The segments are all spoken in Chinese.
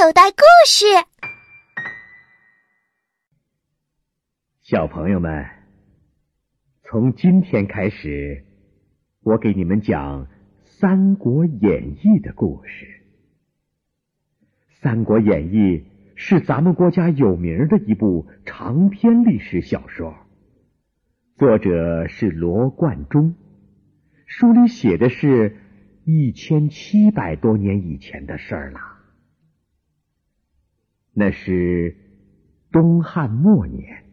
口袋故事。小朋友们，从今天开始，我给你们讲《三国演义》的故事。《三国演义》是咱们国家有名的一部长篇历史小说，作者是罗贯中。书里写的是一千七百多年以前的事儿了。那是东汉末年，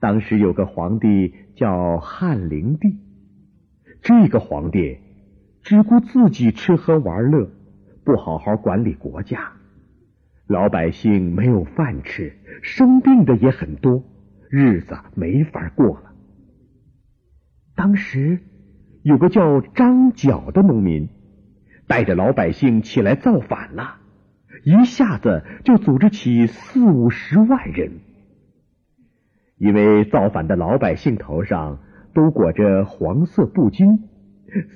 当时有个皇帝叫汉灵帝。这个皇帝只顾自己吃喝玩乐，不好好管理国家，老百姓没有饭吃，生病的也很多，日子没法过了。当时。有个叫张角的农民，带着老百姓起来造反了，一下子就组织起四五十万人。因为造反的老百姓头上都裹着黄色布巾，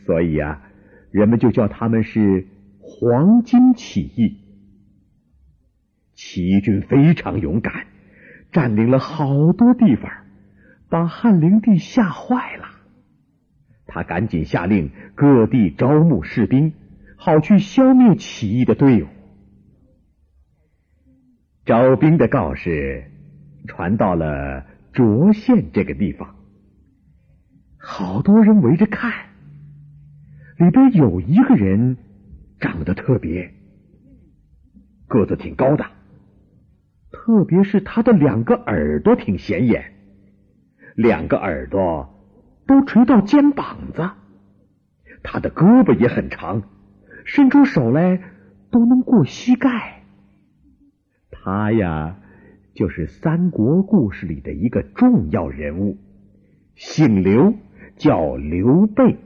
所以啊，人们就叫他们是黄巾起义。起义军非常勇敢，占领了好多地方，把汉灵帝吓坏了。他赶紧下令各地招募士兵，好去消灭起义的队伍。招兵的告示传到了涿县这个地方，好多人围着看。里边有一个人长得特别，个子挺高的，特别是他的两个耳朵挺显眼，两个耳朵。都垂到肩膀子，他的胳膊也很长，伸出手来都能过膝盖。他呀，就是三国故事里的一个重要人物，姓刘，叫刘备，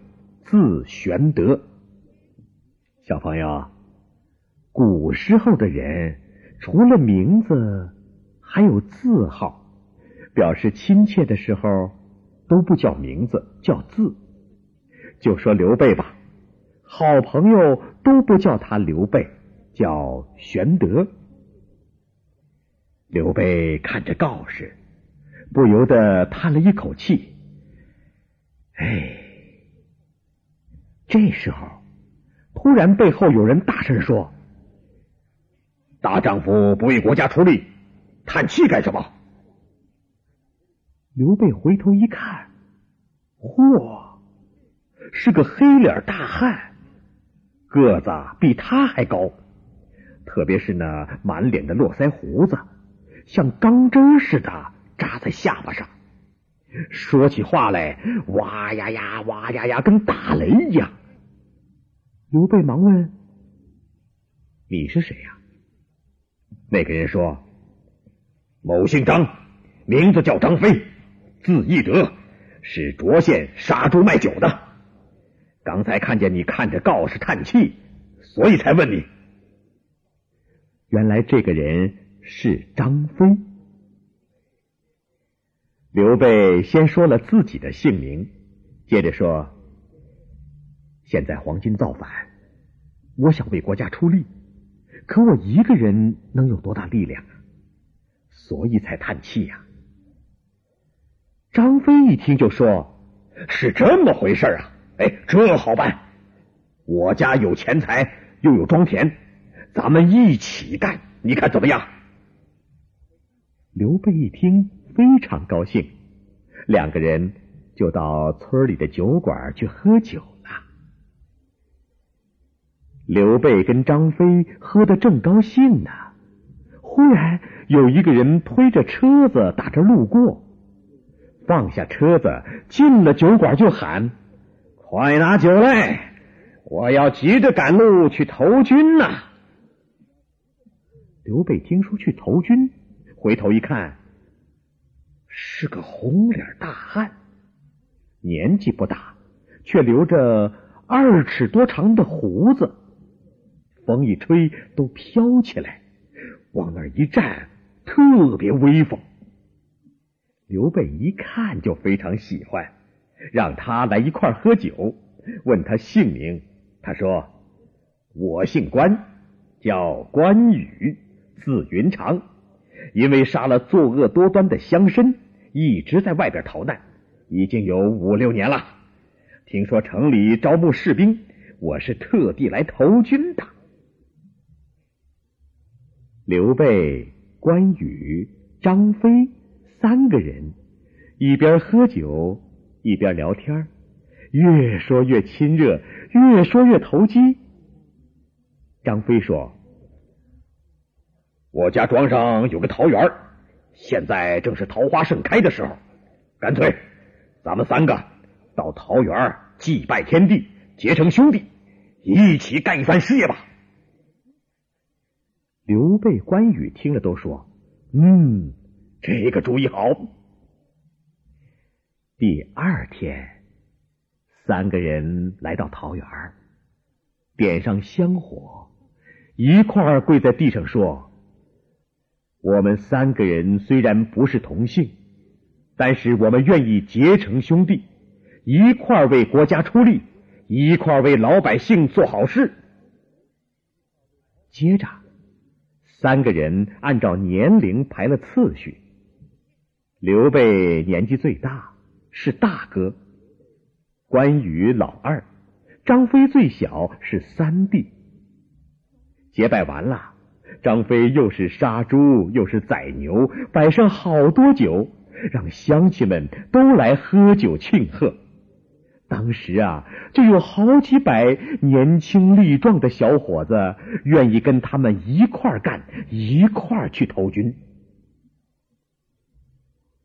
字玄德。小朋友，古时候的人除了名字，还有字号，表示亲切的时候。都不叫名字，叫字。就说刘备吧，好朋友都不叫他刘备，叫玄德。刘备看着告示，不由得叹了一口气。哎，这时候突然背后有人大声说：“大丈夫不为国家出力，叹气干什么？”刘备回头一看，嚯，是个黑脸大汉，个子比他还高，特别是那满脸的络腮胡子，像钢针似的扎在下巴上，说起话来哇呀呀哇呀呀，跟打雷一样。刘备忙问：“你是谁呀？”那个人说：“某姓张，名字叫张飞。”字翼德，是涿县杀猪卖酒的。刚才看见你看着告示叹气，所以才问你。原来这个人是张飞。刘备先说了自己的姓名，接着说：“现在黄巾造反，我想为国家出力，可我一个人能有多大力量？所以才叹气呀。”张飞一听就说：“是这么回事啊！哎，这好办，我家有钱财，又有庄田，咱们一起干，你看怎么样？”刘备一听非常高兴，两个人就到村里的酒馆去喝酒了。刘备跟张飞喝的正高兴呢，忽然有一个人推着车子打着路过。放下车子，进了酒馆就喊：“快拿酒来！我要急着赶路去投军呐！”刘备听说去投军，回头一看，是个红脸大汉，年纪不大，却留着二尺多长的胡子，风一吹都飘起来，往那一站，特别威风。刘备一看就非常喜欢，让他来一块喝酒，问他姓名。他说：“我姓关，叫关羽，字云长，因为杀了作恶多端的乡绅，一直在外边逃难，已经有五六年了。听说城里招募士兵，我是特地来投军的。刘备、关羽、张飞三个人一边喝酒一边聊天，越说越亲热，越说越投机。张飞说：“我家庄上有个桃园，现在正是桃花盛开的时候，干脆咱们三个到桃园祭拜天地，结成兄弟，一起干一番事业吧。”刘备、关羽听了都说：“嗯，这个主意好。”第二天，三个人来到桃园，点上香火，一块跪在地上说：“我们三个人虽然不是同姓，但是我们愿意结成兄弟，一块儿为国家出力，一块儿为老百姓做好事。”接着。三个人按照年龄排了次序，刘备年纪最大，是大哥；关羽老二，张飞最小，是三弟。结拜完了，张飞又是杀猪又是宰牛，摆上好多酒，让乡亲们都来喝酒庆贺。当时啊，就有好几百年轻力壮的小伙子愿意跟他们一块干，一块去投军。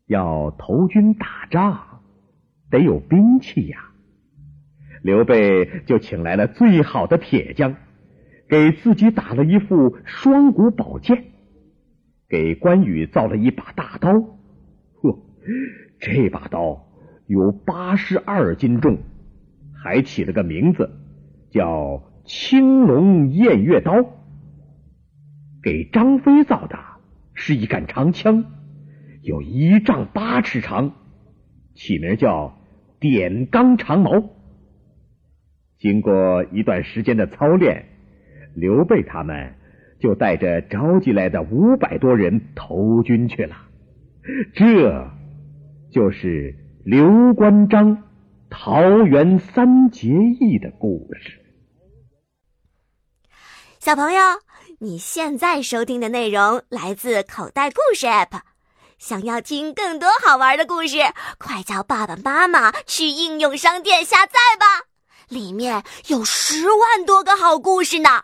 要投军打仗，得有兵器呀。刘备就请来了最好的铁匠，给自己打了一副双股宝剑，给关羽造了一把大刀。呵，这把刀。有八十二斤重，还起了个名字，叫青龙偃月刀。给张飞造的是一杆长枪，有一丈八尺长，起名叫点钢长矛。经过一段时间的操练，刘备他们就带着召集来的五百多人投军去了。这就是。刘关张桃园三结义的故事。小朋友，你现在收听的内容来自口袋故事 App。想要听更多好玩的故事，快叫爸爸妈妈去应用商店下载吧，里面有十万多个好故事呢。